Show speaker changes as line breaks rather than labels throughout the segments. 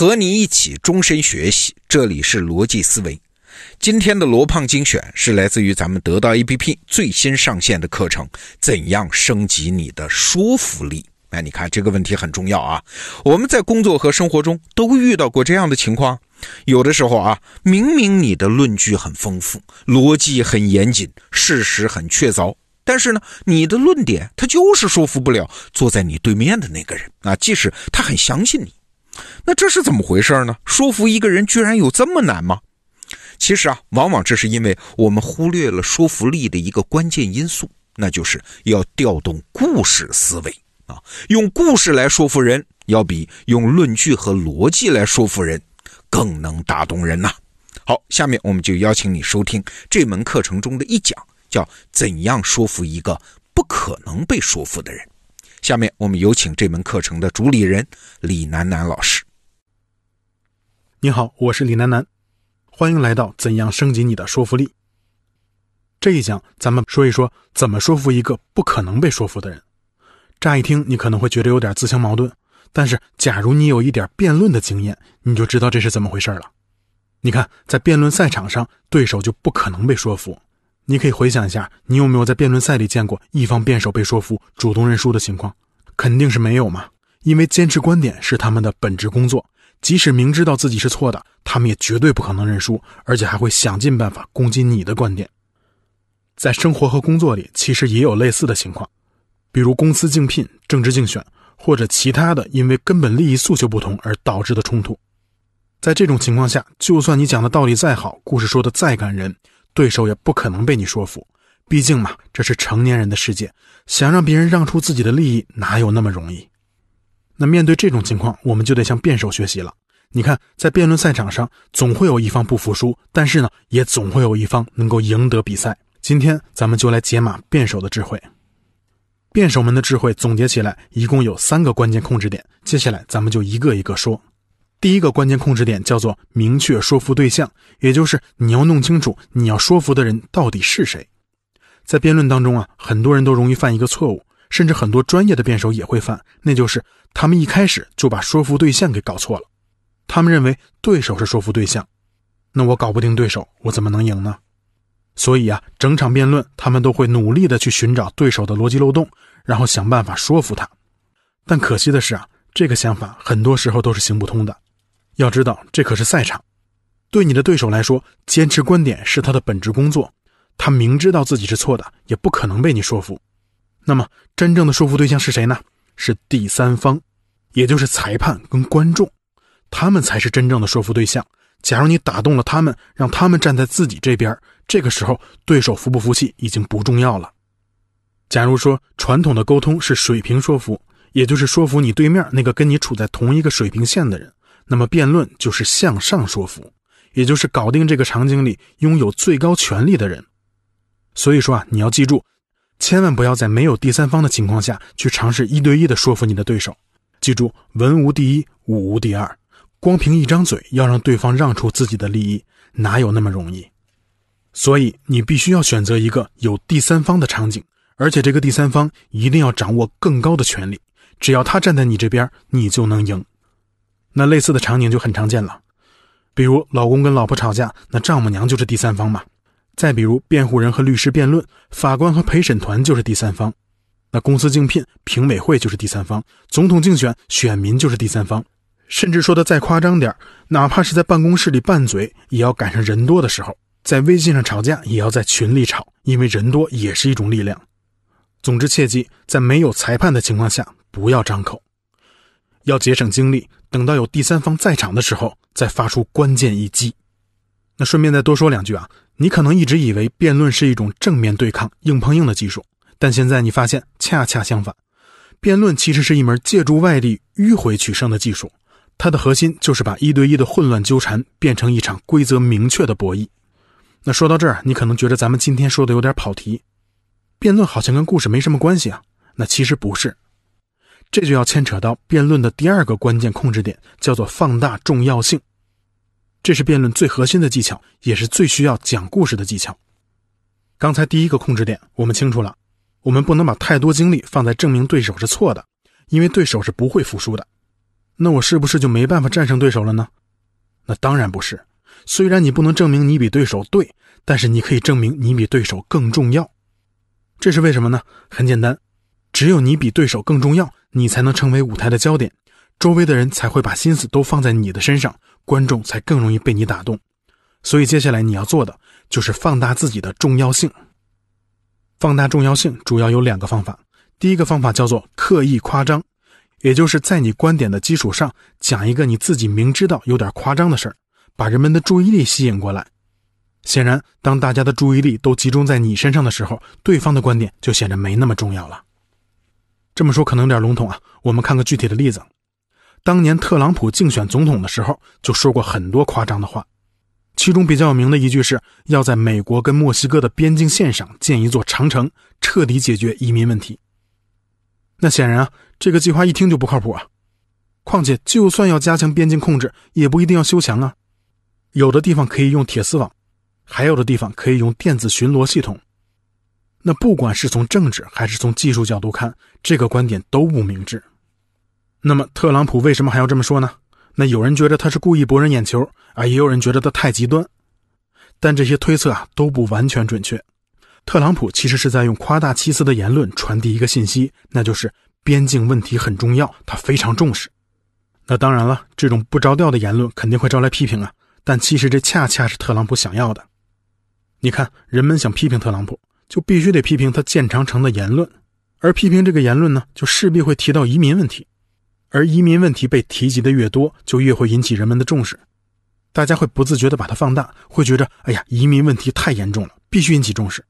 和你一起终身学习，这里是逻辑思维。今天的罗胖精选是来自于咱们得到 APP 最新上线的课程，怎样升级你的说服力？哎，你看这个问题很重要啊！我们在工作和生活中都遇到过这样的情况，有的时候啊，明明你的论据很丰富，逻辑很严谨，事实很确凿，但是呢，你的论点他就是说服不了坐在你对面的那个人啊，即使他很相信你。那这是怎么回事呢？说服一个人居然有这么难吗？其实啊，往往这是因为我们忽略了说服力的一个关键因素，那就是要调动故事思维啊，用故事来说服人，要比用论据和逻辑来说服人更能打动人呐。好，下面我们就邀请你收听这门课程中的一讲，叫“怎样说服一个不可能被说服的人”。下面我们有请这门课程的主理人李楠楠老师。
你好，我是李楠楠，欢迎来到《怎样升级你的说服力》这一讲。咱们说一说怎么说服一个不可能被说服的人。乍一听，你可能会觉得有点自相矛盾，但是假如你有一点辩论的经验，你就知道这是怎么回事了。你看，在辩论赛场上，对手就不可能被说服。你可以回想一下，你有没有在辩论赛里见过一方辩手被说服、主动认输的情况？肯定是没有嘛，因为坚持观点是他们的本职工作，即使明知道自己是错的，他们也绝对不可能认输，而且还会想尽办法攻击你的观点。在生活和工作里，其实也有类似的情况，比如公司竞聘、政治竞选，或者其他的因为根本利益诉求不同而导致的冲突。在这种情况下，就算你讲的道理再好，故事说的再感人。对手也不可能被你说服，毕竟嘛，这是成年人的世界，想让别人让出自己的利益，哪有那么容易？那面对这种情况，我们就得向辩手学习了。你看，在辩论赛场上，总会有一方不服输，但是呢，也总会有一方能够赢得比赛。今天咱们就来解码辩手的智慧。辩手们的智慧总结起来，一共有三个关键控制点，接下来咱们就一个一个说。第一个关键控制点叫做明确说服对象，也就是你要弄清楚你要说服的人到底是谁。在辩论当中啊，很多人都容易犯一个错误，甚至很多专业的辩手也会犯，那就是他们一开始就把说服对象给搞错了。他们认为对手是说服对象，那我搞不定对手，我怎么能赢呢？所以啊，整场辩论他们都会努力的去寻找对手的逻辑漏洞，然后想办法说服他。但可惜的是啊，这个想法很多时候都是行不通的。要知道，这可是赛场，对你的对手来说，坚持观点是他的本职工作。他明知道自己是错的，也不可能被你说服。那么，真正的说服对象是谁呢？是第三方，也就是裁判跟观众，他们才是真正的说服对象。假如你打动了他们，让他们站在自己这边，这个时候对手服不服气已经不重要了。假如说传统的沟通是水平说服，也就是说服你对面那个跟你处在同一个水平线的人。那么辩论就是向上说服，也就是搞定这个场景里拥有最高权力的人。所以说啊，你要记住，千万不要在没有第三方的情况下去尝试一对一的说服你的对手。记住，文无第一，武无第二，光凭一张嘴要让对方让出自己的利益，哪有那么容易？所以你必须要选择一个有第三方的场景，而且这个第三方一定要掌握更高的权力，只要他站在你这边，你就能赢。那类似的场景就很常见了，比如老公跟老婆吵架，那丈母娘就是第三方嘛。再比如辩护人和律师辩论，法官和陪审团就是第三方。那公司竞聘，评委会就是第三方；总统竞选，选民就是第三方。甚至说的再夸张点哪怕是在办公室里拌嘴，也要赶上人多的时候；在微信上吵架，也要在群里吵，因为人多也是一种力量。总之，切记在没有裁判的情况下，不要张口。要节省精力，等到有第三方在场的时候再发出关键一击。那顺便再多说两句啊，你可能一直以为辩论是一种正面对抗、硬碰硬的技术，但现在你发现恰恰相反，辩论其实是一门借助外力迂回取胜的技术。它的核心就是把一对一的混乱纠缠变成一场规则明确的博弈。那说到这儿，你可能觉得咱们今天说的有点跑题，辩论好像跟故事没什么关系啊。那其实不是。这就要牵扯到辩论的第二个关键控制点，叫做放大重要性。这是辩论最核心的技巧，也是最需要讲故事的技巧。刚才第一个控制点我们清楚了，我们不能把太多精力放在证明对手是错的，因为对手是不会服输的。那我是不是就没办法战胜对手了呢？那当然不是。虽然你不能证明你比对手对，但是你可以证明你比对手更重要。这是为什么呢？很简单，只有你比对手更重要，你才能成为舞台的焦点，周围的人才会把心思都放在你的身上，观众才更容易被你打动。所以接下来你要做的就是放大自己的重要性。放大重要性主要有两个方法，第一个方法叫做刻意夸张，也就是在你观点的基础上讲一个你自己明知道有点夸张的事儿。把人们的注意力吸引过来。显然，当大家的注意力都集中在你身上的时候，对方的观点就显得没那么重要了。这么说可能有点笼统啊，我们看个具体的例子。当年特朗普竞选总统的时候，就说过很多夸张的话，其中比较有名的一句是要在美国跟墨西哥的边境线上建一座长城，彻底解决移民问题。那显然啊，这个计划一听就不靠谱啊。况且，就算要加强边境控制，也不一定要修墙啊。有的地方可以用铁丝网，还有的地方可以用电子巡逻系统。那不管是从政治还是从技术角度看，这个观点都不明智。那么特朗普为什么还要这么说呢？那有人觉得他是故意博人眼球，啊，也有人觉得他太极端。但这些推测啊都不完全准确。特朗普其实是在用夸大其词的言论传递一个信息，那就是边境问题很重要，他非常重视。那当然了，这种不着调的言论肯定会招来批评啊。但其实这恰恰是特朗普想要的。你看，人们想批评特朗普，就必须得批评他建长城的言论，而批评这个言论呢，就势必会提到移民问题，而移民问题被提及的越多，就越会引起人们的重视，大家会不自觉地把它放大，会觉着，哎呀，移民问题太严重了，必须引起重视。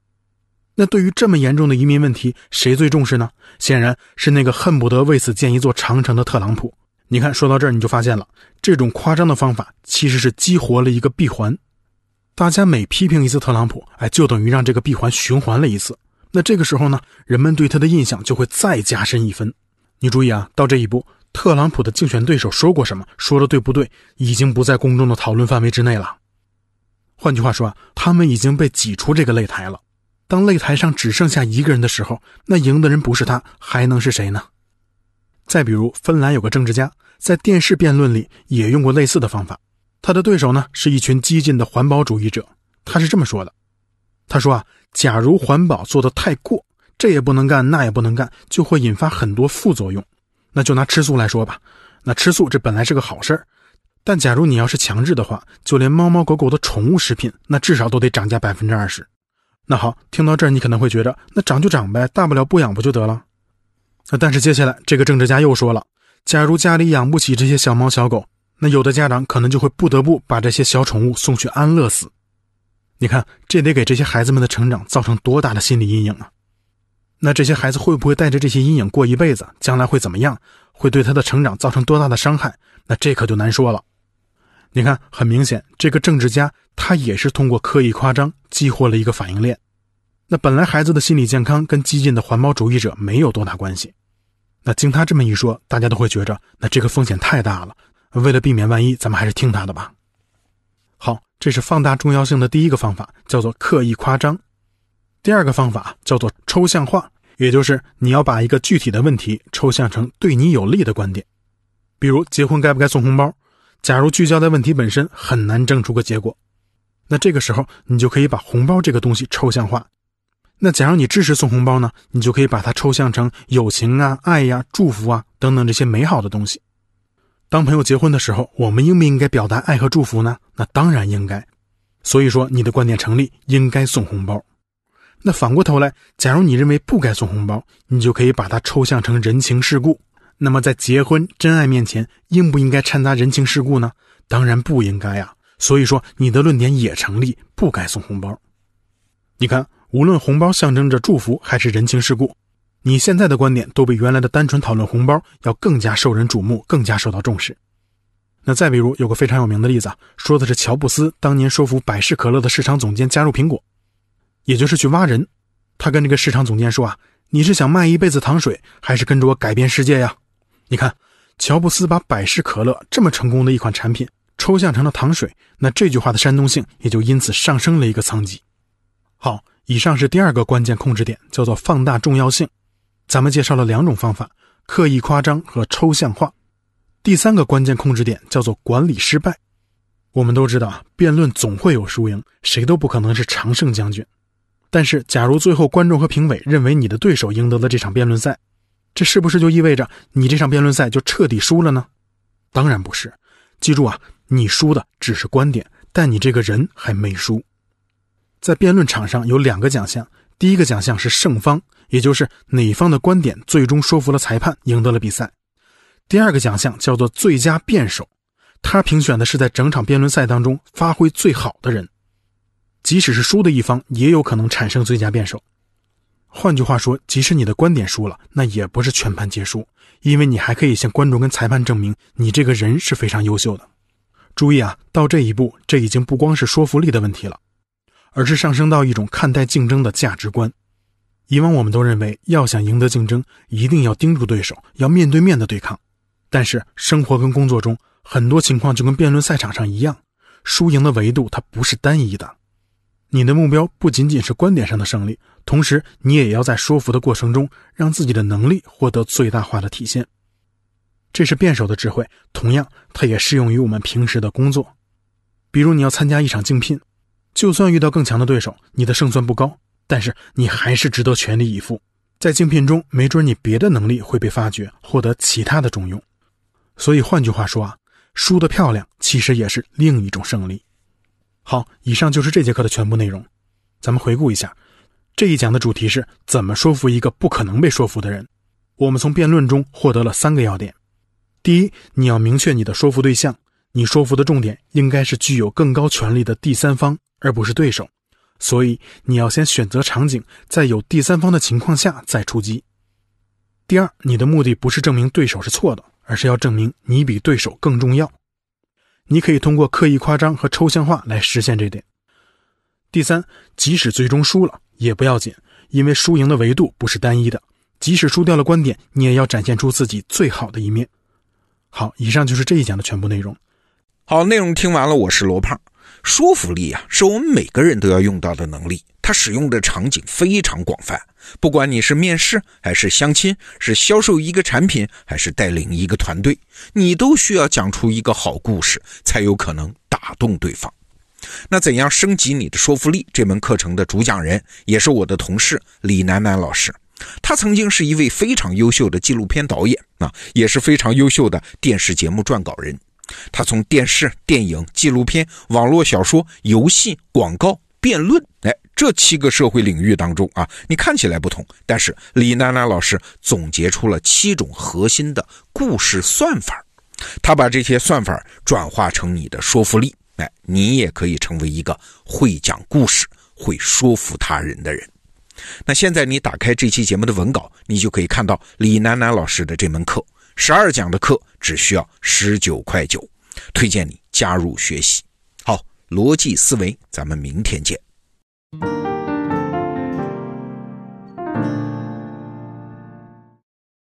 那对于这么严重的移民问题，谁最重视呢？显然是那个恨不得为此建一座长城的特朗普。你看，说到这儿，你就发现了，这种夸张的方法其实是激活了一个闭环。大家每批评一次特朗普，哎，就等于让这个闭环循环了一次。那这个时候呢，人们对他的印象就会再加深一分。你注意啊，到这一步，特朗普的竞选对手说过什么，说的对不对，已经不在公众的讨论范围之内了。换句话说啊，他们已经被挤出这个擂台了。当擂台上只剩下一个人的时候，那赢的人不是他，还能是谁呢？再比如，芬兰有个政治家在电视辩论里也用过类似的方法。他的对手呢是一群激进的环保主义者。他是这么说的：“他说啊，假如环保做得太过，这也不能干，那也不能干，就会引发很多副作用。那就拿吃素来说吧，那吃素这本来是个好事儿，但假如你要是强制的话，就连猫猫狗狗的宠物食品，那至少都得涨价百分之二十。那好，听到这儿你可能会觉得，那涨就涨呗，大不了不养不就得了？”那但是接下来这个政治家又说了，假如家里养不起这些小猫小狗，那有的家长可能就会不得不把这些小宠物送去安乐死。你看，这得给这些孩子们的成长造成多大的心理阴影啊！那这些孩子会不会带着这些阴影过一辈子？将来会怎么样？会对他的成长造成多大的伤害？那这可就难说了。你看，很明显，这个政治家他也是通过刻意夸张激活了一个反应链。那本来孩子的心理健康跟激进的环保主义者没有多大关系，那经他这么一说，大家都会觉着那这个风险太大了。为了避免万一，咱们还是听他的吧。好，这是放大重要性的第一个方法，叫做刻意夸张。第二个方法叫做抽象化，也就是你要把一个具体的问题抽象成对你有利的观点。比如结婚该不该送红包？假如聚焦在问题本身，很难争出个结果。那这个时候，你就可以把红包这个东西抽象化。那假如你支持送红包呢？你就可以把它抽象成友情啊、爱呀、祝福啊等等这些美好的东西。当朋友结婚的时候，我们应不应该表达爱和祝福呢？那当然应该。所以说，你的观点成立，应该送红包。那反过头来，假如你认为不该送红包，你就可以把它抽象成人情世故。那么在结婚真爱面前，应不应该掺杂人情世故呢？当然不应该呀。所以说，你的论点也成立，不该送红包。你看。无论红包象征着祝福还是人情世故，你现在的观点都比原来的单纯讨论红包要更加受人瞩目，更加受到重视。那再比如，有个非常有名的例子啊，说的是乔布斯当年说服百事可乐的市场总监加入苹果，也就是去挖人。他跟这个市场总监说啊：“你是想卖一辈子糖水，还是跟着我改变世界呀？”你看，乔布斯把百事可乐这么成功的一款产品抽象成了糖水，那这句话的煽动性也就因此上升了一个层级。好。以上是第二个关键控制点，叫做放大重要性。咱们介绍了两种方法：刻意夸张和抽象化。第三个关键控制点叫做管理失败。我们都知道啊，辩论总会有输赢，谁都不可能是常胜将军。但是，假如最后观众和评委认为你的对手赢得了这场辩论赛，这是不是就意味着你这场辩论赛就彻底输了呢？当然不是。记住啊，你输的只是观点，但你这个人还没输。在辩论场上有两个奖项，第一个奖项是胜方，也就是哪方的观点最终说服了裁判，赢得了比赛。第二个奖项叫做最佳辩手。他评选的是在整场辩论赛当中发挥最好的人，即使是输的一方，也有可能产生最佳辩手。换句话说，即使你的观点输了，那也不是全盘皆输，因为你还可以向观众跟裁判证明你这个人是非常优秀的。注意啊，到这一步，这已经不光是说服力的问题了，而是上升到一种看待竞争的价值观。以往我们都认为，要想赢得竞争，一定要盯住对手，要面对面的对抗。但是生活跟工作中，很多情况就跟辩论赛场上一样，输赢的维度它不是单一的。你的目标不仅仅是观点上的胜利，同时你也要在说服的过程中，让自己的能力获得最大化的体现。这是辩手的智慧，同样它也适用于我们平时的工作。比如你要参加一场竞聘，就算遇到更强的对手，你的胜算不高，但是你还是值得全力以赴。在竞聘中，没准你别的能力会被发掘，获得其他的重用。所以换句话说啊。输得漂亮，其实也是另一种胜利。好，以上就是这节课的全部内容。咱们回顾一下，这一讲的主题是怎么说服一个不可能被说服的人。我们从辩论中获得了三个要点：第一，你要明确你的说服对象，你说服的重点应该是具有更高权力的第三方，而不是对手。所以你要先选择场景，在有第三方的情况下再出击。第二，你的目的不是证明对手是错的。而是要证明你比对手更重要。你可以通过刻意夸张和抽象化来实现这点。第三，即使最终输了也不要紧，因为输赢的维度不是单一的。即使输掉了观点，你也要展现出自己最好的一面。好，以上就是这一讲的全部内容。
好，内容听完了，我是罗胖。说服力啊，是我们每个人都要用到的能力。它使用的场景非常广泛，不管你是面试还是相亲，是销售一个产品还是带领一个团队，你都需要讲出一个好故事，才有可能打动对方。那怎样升级你的说服力？这门课程的主讲人也是我的同事李楠楠老师，他曾经是一位非常优秀的纪录片导演啊，也是非常优秀的电视节目撰稿人。他从电视、电影、纪录片、网络小说、游戏、广告、辩论，哎，这七个社会领域当中啊，你看起来不同，但是李楠楠老师总结出了七种核心的故事算法，他把这些算法转化成你的说服力，哎，你也可以成为一个会讲故事、会说服他人的人。那现在你打开这期节目的文稿，你就可以看到李楠楠老师的这门课。十二讲的课只需要十九块九，推荐你加入学习。好，逻辑思维，咱们明天见。